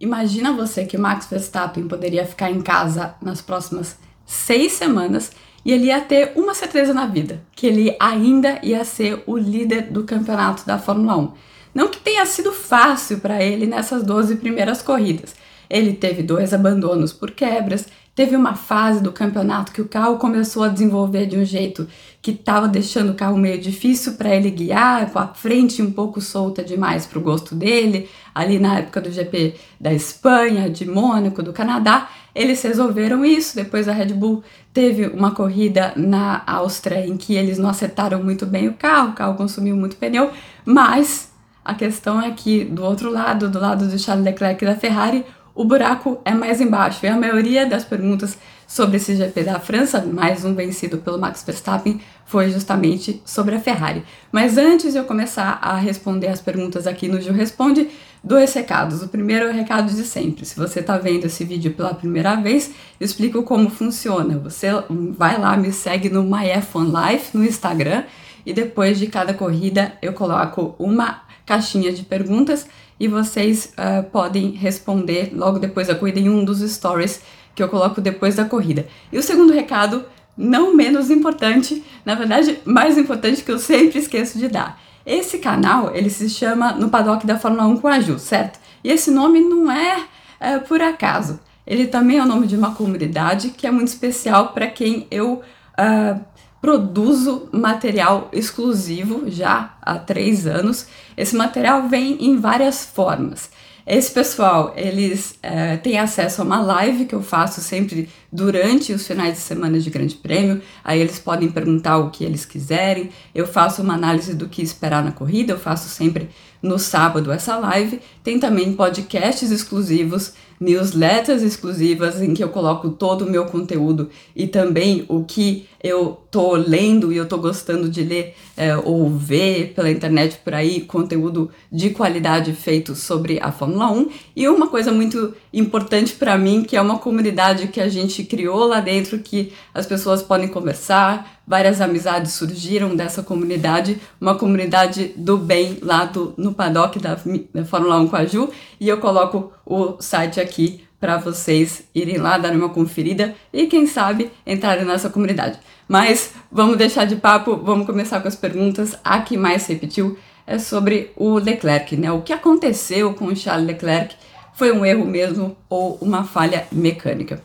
Imagina você que Max Verstappen poderia ficar em casa nas próximas seis semanas e ele ia ter uma certeza na vida, que ele ainda ia ser o líder do campeonato da Fórmula 1. Não que tenha sido fácil para ele nessas 12 primeiras corridas. Ele teve dois abandonos por quebras, Teve uma fase do campeonato que o carro começou a desenvolver de um jeito que estava deixando o carro meio difícil para ele guiar, com a frente um pouco solta demais para o gosto dele. Ali na época do GP da Espanha, de Mônaco, do Canadá, eles resolveram isso. Depois a Red Bull teve uma corrida na Áustria em que eles não acertaram muito bem o carro, o carro consumiu muito pneu, mas a questão é que do outro lado, do lado do Charles Leclerc da Ferrari, o buraco é mais embaixo. E a maioria das perguntas sobre esse GP da França, mais um vencido pelo Max Verstappen, foi justamente sobre a Ferrari. Mas antes de eu começar a responder as perguntas aqui no Gil Responde, dois recados. O primeiro é o recado de sempre. Se você está vendo esse vídeo pela primeira vez, explico como funciona. Você vai lá, me segue no MyF1Life no Instagram e depois de cada corrida eu coloco uma caixinha de perguntas e vocês uh, podem responder logo depois da corrida em um dos stories que eu coloco depois da corrida. E o segundo recado, não menos importante, na verdade, mais importante que eu sempre esqueço de dar. Esse canal, ele se chama No Paddock da Fórmula 1 com a Ju, certo? E esse nome não é, é por acaso. Ele também é o nome de uma comunidade que é muito especial para quem eu uh, produzo material exclusivo já há três anos. Esse material vem em várias formas. Esse pessoal, eles é, têm acesso a uma live que eu faço sempre durante os finais de semana de Grande Prêmio. Aí eles podem perguntar o que eles quiserem. Eu faço uma análise do que esperar na corrida. Eu faço sempre no sábado essa live. Tem também podcasts exclusivos newsletters exclusivas em que eu coloco todo o meu conteúdo e também o que eu tô lendo e eu tô gostando de ler é, ou ver pela internet por aí, conteúdo de qualidade feito sobre a Fórmula 1. E uma coisa muito importante para mim, que é uma comunidade que a gente criou lá dentro, que as pessoas podem conversar, várias amizades surgiram dessa comunidade, uma comunidade do bem lá do, no paddock da, da Fórmula 1 com a Ju, e eu coloco o site aqui para vocês irem lá dar uma conferida e quem sabe entrarem nessa comunidade. Mas vamos deixar de papo, vamos começar com as perguntas. A que mais se repetiu é sobre o Leclerc, né? O que aconteceu com o Charles Leclerc? Foi um erro mesmo ou uma falha mecânica?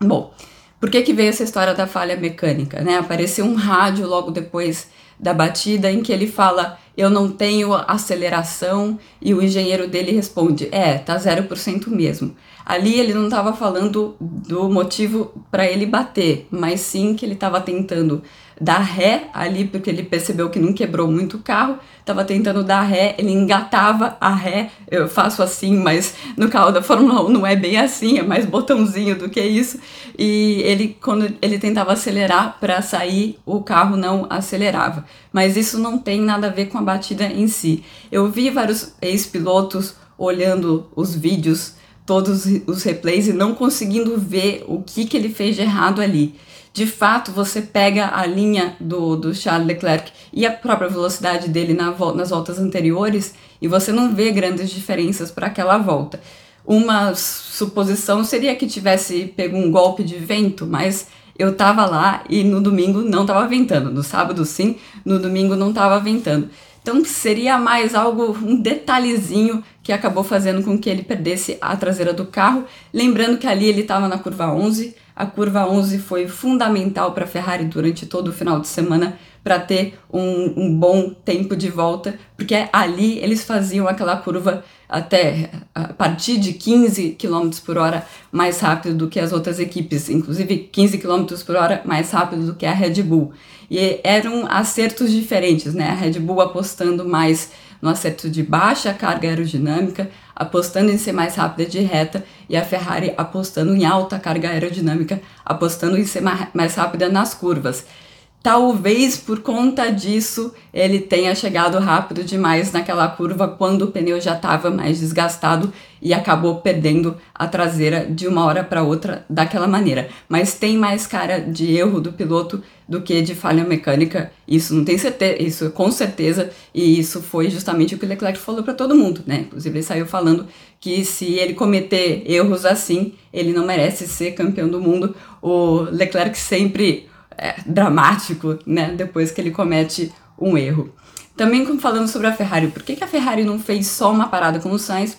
Bom, por que, que veio essa história da falha mecânica? Né? Apareceu um rádio logo depois da batida em que ele fala: Eu não tenho aceleração, e o engenheiro dele responde: É, tá 0% mesmo. Ali ele não estava falando do motivo para ele bater, mas sim que ele estava tentando dar ré ali, porque ele percebeu que não quebrou muito o carro, estava tentando dar ré, ele engatava a ré, eu faço assim, mas no carro da Fórmula 1 não é bem assim, é mais botãozinho do que isso, e ele, quando ele tentava acelerar para sair, o carro não acelerava. Mas isso não tem nada a ver com a batida em si. Eu vi vários ex-pilotos olhando os vídeos, todos os replays e não conseguindo ver o que, que ele fez de errado ali de fato você pega a linha do, do Charles Leclerc e a própria velocidade dele na, nas voltas anteriores e você não vê grandes diferenças para aquela volta. Uma suposição seria que tivesse pego um golpe de vento, mas eu tava lá e no domingo não tava ventando. No sábado sim, no domingo não tava ventando. Então seria mais algo, um detalhezinho que acabou fazendo com que ele perdesse a traseira do carro. Lembrando que ali ele estava na curva 11, a curva 11 foi fundamental para a Ferrari durante todo o final de semana para ter um, um, bom tempo de volta, porque ali eles faziam aquela curva até a partir de 15 km por hora mais rápido do que as outras equipes, inclusive 15 km por hora mais rápido do que a Red Bull. E eram acertos diferentes, né? A Red Bull apostando mais no acerto de baixa carga aerodinâmica, apostando em ser mais rápida de reta, e a Ferrari apostando em alta carga aerodinâmica, apostando em ser mais rápida nas curvas. Talvez por conta disso ele tenha chegado rápido demais naquela curva quando o pneu já estava mais desgastado e acabou perdendo a traseira de uma hora para outra daquela maneira. Mas tem mais cara de erro do piloto do que de falha mecânica. Isso não tem certeza, isso com certeza, e isso foi justamente o que o Leclerc falou para todo mundo, né? Inclusive ele saiu falando que se ele cometer erros assim, ele não merece ser campeão do mundo. O Leclerc sempre é, dramático, né? Depois que ele comete um erro. Também falando sobre a Ferrari, por que, que a Ferrari não fez só uma parada com o Sainz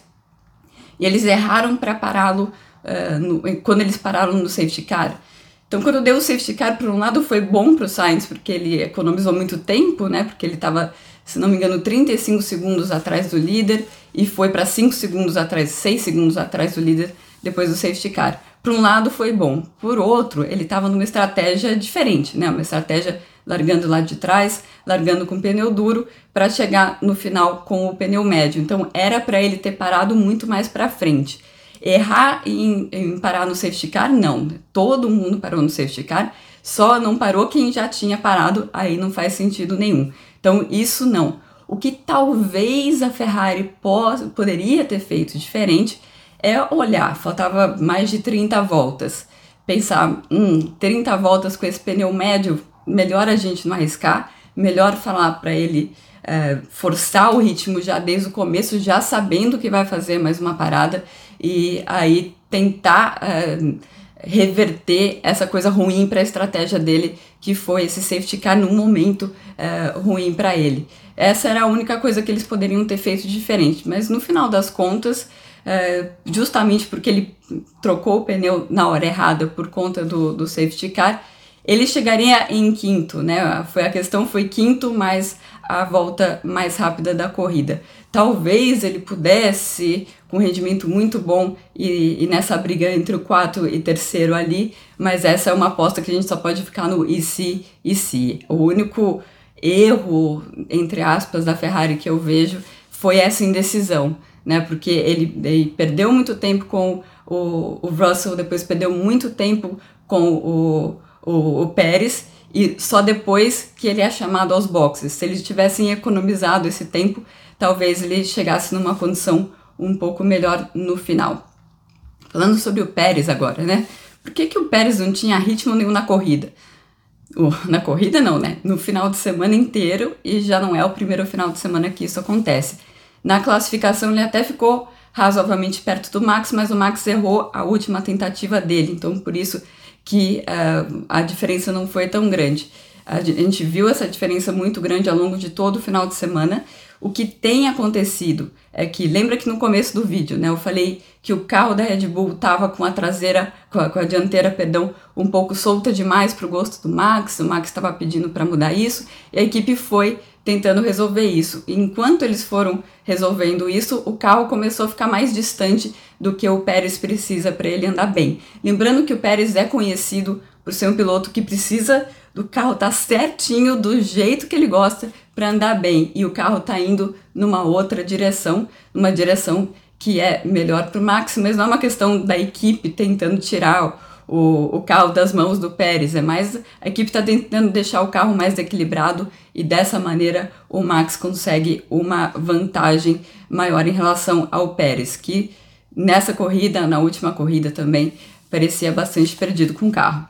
e eles erraram para pará-lo uh, quando eles pararam no safety car? Então, quando deu o safety car, por um lado foi bom para o Sainz, porque ele economizou muito tempo, né? Porque ele estava, se não me engano, 35 segundos atrás do líder e foi para 5 segundos atrás, 6 segundos atrás do líder depois do safety car. Por um lado foi bom, por outro, ele estava numa estratégia diferente, né? Uma estratégia largando lá de trás, largando com pneu duro para chegar no final com o pneu médio. Então era para ele ter parado muito mais para frente. Errar em, em, parar no safety car, não. Todo mundo parou no safety car, só não parou quem já tinha parado, aí não faz sentido nenhum. Então isso não. O que talvez a Ferrari poderia ter feito diferente é olhar, faltava mais de 30 voltas. Pensar, hum, 30 voltas com esse pneu médio, melhor a gente não arriscar, melhor falar para ele é, forçar o ritmo já desde o começo, já sabendo que vai fazer mais uma parada e aí tentar é, reverter essa coisa ruim para a estratégia dele, que foi esse safety car num momento é, ruim para ele. Essa era a única coisa que eles poderiam ter feito diferente, mas no final das contas é, justamente porque ele trocou o pneu na hora errada por conta do, do safety car, ele chegaria em quinto, né? Foi a questão foi quinto mais a volta mais rápida da corrida. Talvez ele pudesse, com rendimento muito bom e, e, nessa briga entre o quarto e terceiro ali, mas essa é uma aposta que a gente só pode ficar no e se e se. O único erro, entre aspas, da Ferrari que eu vejo foi essa indecisão né? Porque ele, ele perdeu muito tempo com o, o Russell, depois perdeu muito tempo com o, o, o Pérez e só depois que ele é chamado aos boxes. Se eles tivessem economizado esse tempo, talvez ele chegasse numa condição um pouco melhor no final. Falando sobre o Pérez agora, né? Por que, que o Pérez não tinha ritmo nenhum na corrida? Uh, na corrida não, né? No final de semana inteiro e já não é o primeiro final de semana que isso acontece. Na classificação ele até ficou razoavelmente perto do Max, mas o Max errou a última tentativa dele, então por isso que uh, a diferença não foi tão grande. A gente viu essa diferença muito grande ao longo de todo o final de semana. O que tem acontecido é que, lembra que no começo do vídeo, né, eu falei que o carro da Red Bull estava com a traseira, com a, com a, dianteira, perdão, um pouco solta demais para o gosto do Max, o Max estava pedindo para mudar isso, e a equipe foi tentando resolver isso. Enquanto eles foram resolvendo isso, o carro começou a ficar mais distante do que o Pérez precisa para ele andar bem. Lembrando que o Pérez é conhecido por ser um piloto que precisa do carro estar tá certinho do jeito que ele gosta para andar bem e o carro está indo numa outra direção, numa direção que é melhor para o Max, mas não é uma questão da equipe tentando tirar o, o carro das mãos do Pérez, é mais a equipe está tentando deixar o carro mais equilibrado e dessa maneira o Max consegue uma vantagem maior em relação ao Pérez, que nessa corrida, na última corrida também, parecia bastante perdido com o carro.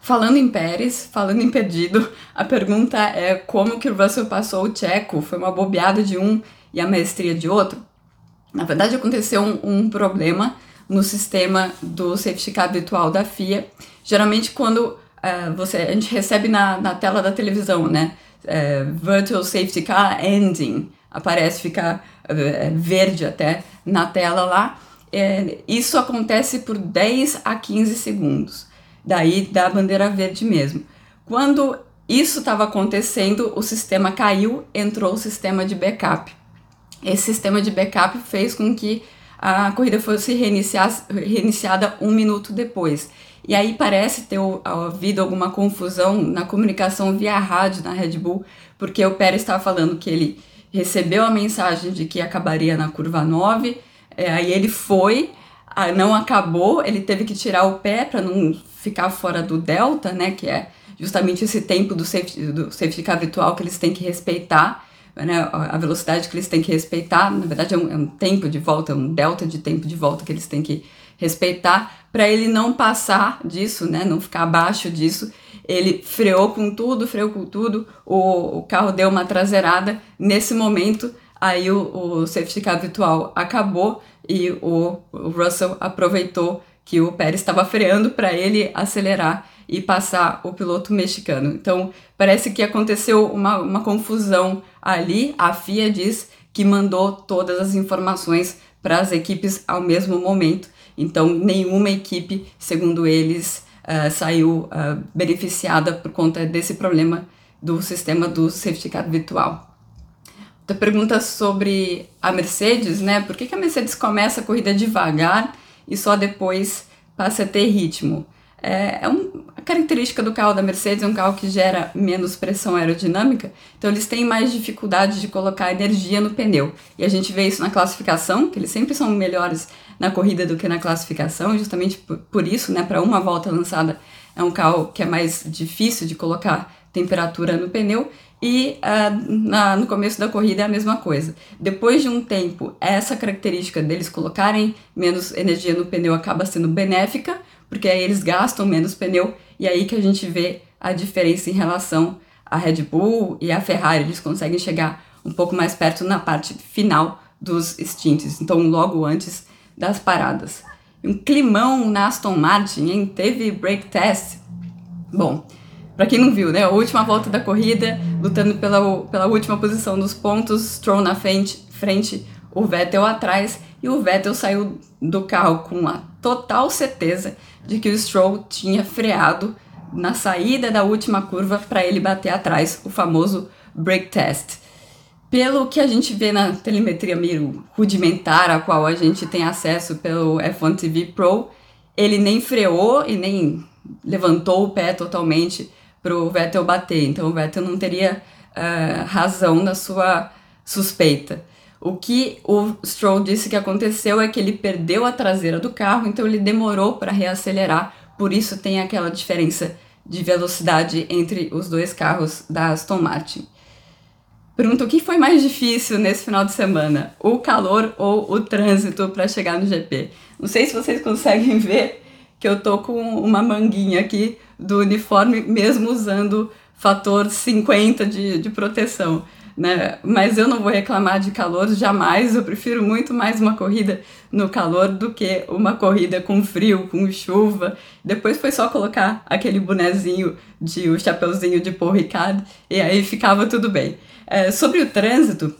Falando em Pérez, falando em perdido, a pergunta é como que o Russell passou o Tcheco? Foi uma bobeada de um e a maestria de outro? Na verdade, aconteceu um, um problema no sistema do safety car virtual da FIA. Geralmente quando uh, você, a gente recebe na, na tela da televisão, né? Uh, virtual Safety Car Ending, aparece, fica uh, verde até na tela lá. isso acontece por 10 a 15 segundos, daí da bandeira verde mesmo. Quando isso estava acontecendo, o sistema caiu, entrou o sistema de backup. Esse sistema de backup fez com que a corrida fosse reiniciada um minuto depois. E aí parece ter havido alguma confusão na comunicação via rádio na Red Bull, porque o Pérez estava falando que ele recebeu a mensagem de que acabaria na curva 9, é, aí ele foi, não acabou, ele teve que tirar o pé para não ficar fora do delta, né, que é justamente esse tempo do safety, do safety car virtual que eles têm que respeitar, né, a velocidade que eles têm que respeitar, na verdade é um, é um tempo de volta, é um delta de tempo de volta que eles têm que respeitar, para ele não passar disso, né, não ficar abaixo disso, ele freou com tudo, freou com tudo, o, o carro deu uma traseirada, nesse momento aí o, o safety car virtual acabou e o, o Russell aproveitou que o Pérez estava freando para ele acelerar e passar o piloto mexicano. Então, parece que aconteceu uma, uma confusão ali. A FIA diz que mandou todas as informações para as equipes ao mesmo momento. Então, nenhuma equipe, segundo eles, uh, saiu uh, beneficiada por conta desse problema do sistema do safety car virtual. Outra pergunta sobre a Mercedes, né? Por que, que a Mercedes começa a corrida devagar e só depois passa a ter ritmo? É, é um, a característica do carro da Mercedes é um carro que gera menos pressão aerodinâmica, então eles têm mais dificuldade de colocar energia no pneu. E a gente vê isso na classificação, que eles sempre são melhores na corrida do que na classificação, justamente por, por isso, né, para uma volta lançada é um carro que é mais difícil de colocar temperatura no pneu e uh, na, no começo da corrida é a mesma coisa. Depois de um tempo, essa característica deles colocarem menos energia no pneu acaba sendo benéfica, porque aí eles gastam menos pneu e aí que a gente vê a diferença em relação à Red Bull e à Ferrari. Eles conseguem chegar um pouco mais perto na parte final dos stints, então logo antes das paradas. Um climão na Aston Martin, hein? Teve break test. Bom, para quem não viu, né? A última volta da corrida, lutando pela, pela última posição dos pontos, Stroll na frente, frente, o Vettel atrás, e o Vettel saiu do carro com a total certeza de que o Stroll tinha freado na saída da última curva para ele bater atrás, o famoso brake test. Pelo que a gente vê na telemetria rudimentar, a qual a gente tem acesso pelo F1 TV Pro, ele nem freou e nem levantou o pé totalmente para o Vettel bater. Então o Vettel não teria uh, razão na sua suspeita. O que o Stroll disse que aconteceu é que ele perdeu a traseira do carro, então ele demorou para reacelerar, por isso tem aquela diferença de velocidade entre os dois carros da Aston Martin. Pergunta o que foi mais difícil nesse final de semana, o calor ou o trânsito para chegar no GP? Não sei se vocês conseguem ver que eu tô com uma manguinha aqui do uniforme, mesmo usando fator 50 de, de proteção né? Mas eu não vou reclamar de calor jamais. Eu prefiro muito mais uma corrida no calor do que uma corrida com frio, com chuva. Depois foi só colocar aquele bonezinho de o chapeuzinho de Paul Ricard e aí ficava tudo bem. É, sobre o trânsito,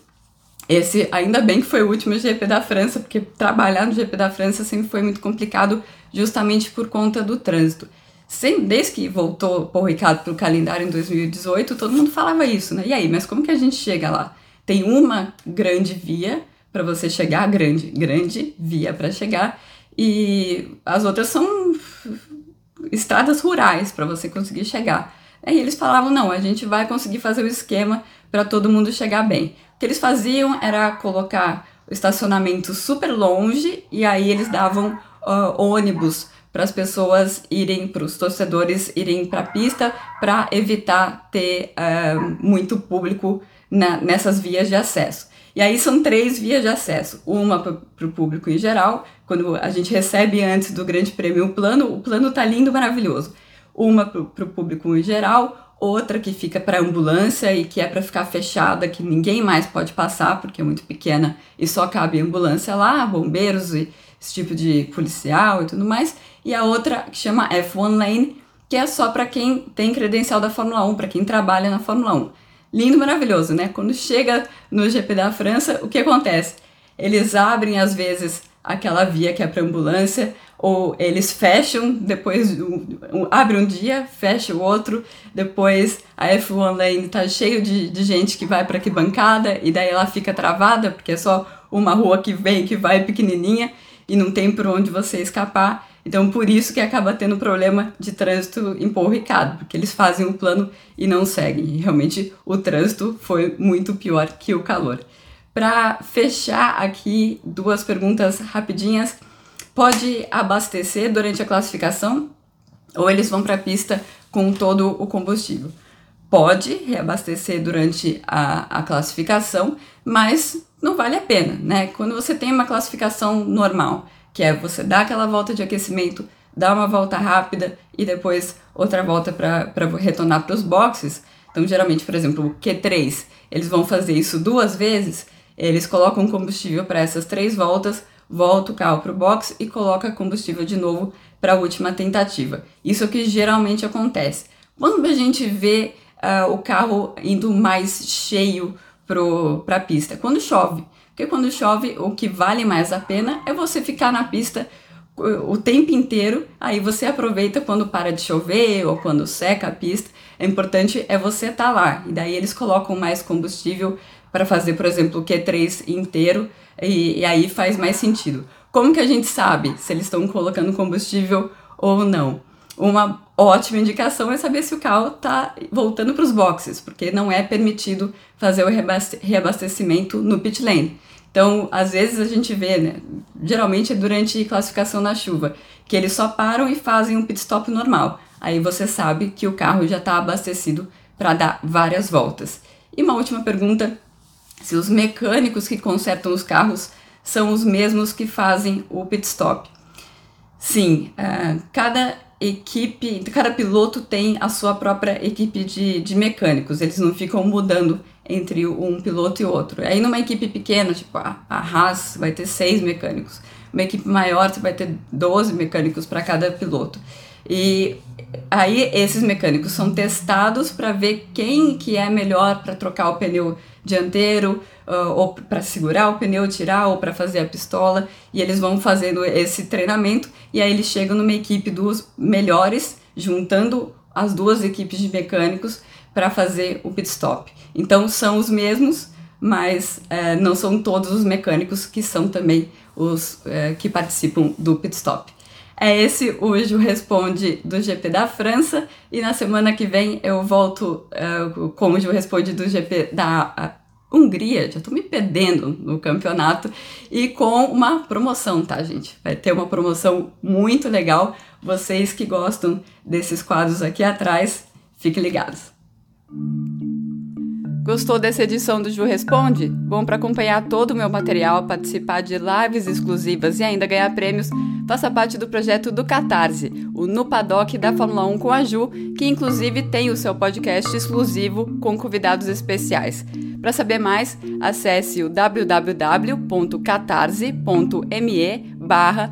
esse ainda bem que foi o último GP da França, porque trabalhar no GP da França sempre foi muito complicado, justamente por conta do trânsito desde que voltou Paul Ricard para o calendário em 2018, todo mundo falava isso, né? E aí, mas como que a gente chega lá? Tem uma grande via para você chegar, grande, grande via para chegar, e as outras são estradas rurais para você conseguir chegar. Aí eles falavam: não, a gente vai conseguir fazer o esquema para todo mundo chegar bem. O que eles faziam era colocar o estacionamento super longe e aí eles davam uh, ônibus para as pessoas irem, para os torcedores irem para a pista, para evitar ter uh, muito público na, nessas vias de acesso. E aí são três vias de acesso. Uma para o público em geral, quando a gente recebe antes do Grande Prêmio o plano, o plano tá lindo, maravilhoso. Uma para o público em geral, outra que fica para ambulância e que é para ficar fechada, que ninguém mais pode passar porque é muito pequena e só cabe ambulância lá, bombeiros e esse tipo de policial e tudo mais, e a outra que chama F1 Lane, que é só para quem tem credencial da Fórmula 1, para quem trabalha na Fórmula 1. Lindo, maravilhoso, né? Quando chega no GP da França, o que acontece? Eles abrem às vezes aquela via que é para ambulância, ou eles fecham, depois um, um, abre um dia, fecha o outro, depois a F1 Lane tá cheio de, de gente que vai para que bancada e daí ela fica travada porque é só uma rua que vem que vai pequenininha e não tem por onde você escapar. Então, por isso que acaba tendo problema de trânsito em Paul Ricard, porque eles fazem o plano e não seguem. Realmente o trânsito foi muito pior que o calor. Para fechar aqui, duas perguntas rapidinhas. Pode abastecer durante a classificação ou eles vão para a pista com todo o combustível? Pode reabastecer durante a, a classificação, mas não vale a pena, né? Quando você tem uma classificação normal, que é você dar aquela volta de aquecimento, dar uma volta rápida e depois outra volta para retornar para os boxes. Então, geralmente, por exemplo, o Q3, eles vão fazer isso duas vezes eles colocam combustível para essas três voltas, volta o carro para o box e coloca combustível de novo para a última tentativa. Isso é o que geralmente acontece. Quando a gente vê uh, o carro indo mais cheio para a pista? Quando chove. Porque quando chove, o que vale mais a pena é você ficar na pista o tempo inteiro, aí você aproveita quando para de chover ou quando seca a pista. É importante é você estar tá lá. E daí eles colocam mais combustível para fazer, por exemplo, o Q3 inteiro, e, e aí faz mais sentido. Como que a gente sabe se eles estão colocando combustível ou não? Uma ótima indicação é saber se o carro está voltando para os boxes, porque não é permitido fazer o reabastecimento no pit lane. Então, às vezes a gente vê, né, geralmente é durante classificação na chuva, que eles só param e fazem um pit stop normal. Aí você sabe que o carro já está abastecido para dar várias voltas. E uma última pergunta se os mecânicos que consertam os carros são os mesmos que fazem o pit stop. Sim, uh, cada equipe, cada piloto tem a sua própria equipe de, de mecânicos, eles não ficam mudando entre um piloto e outro. Aí numa equipe pequena, tipo a, a Haas, vai ter seis mecânicos. Uma equipe maior, você vai ter 12 mecânicos para cada piloto. E aí esses mecânicos são testados para ver quem que é melhor para trocar o pneu dianteiro, uh, ou para segurar o pneu, tirar, ou para fazer a pistola, e eles vão fazendo esse treinamento, e aí eles chegam numa equipe dos melhores, juntando as duas equipes de mecânicos para fazer o pit stop. Então são os mesmos, mas uh, não são todos os mecânicos que são também os uh, que participam do pit stop. É esse o Responde do GP da França. E na semana que vem eu volto uh, com o Responde do GP da Hungria. Já tô me perdendo no campeonato. E com uma promoção, tá, gente? Vai ter uma promoção muito legal. Vocês que gostam desses quadros aqui atrás, fiquem ligados. Gostou dessa edição do Ju Responde? Bom, para acompanhar todo o meu material, participar de lives exclusivas e ainda ganhar prêmios, faça parte do projeto do Catarse, o No Paddock da Fórmula 1 com a Ju, que inclusive tem o seu podcast exclusivo com convidados especiais. Para saber mais, acesse o www.catarse.me barra.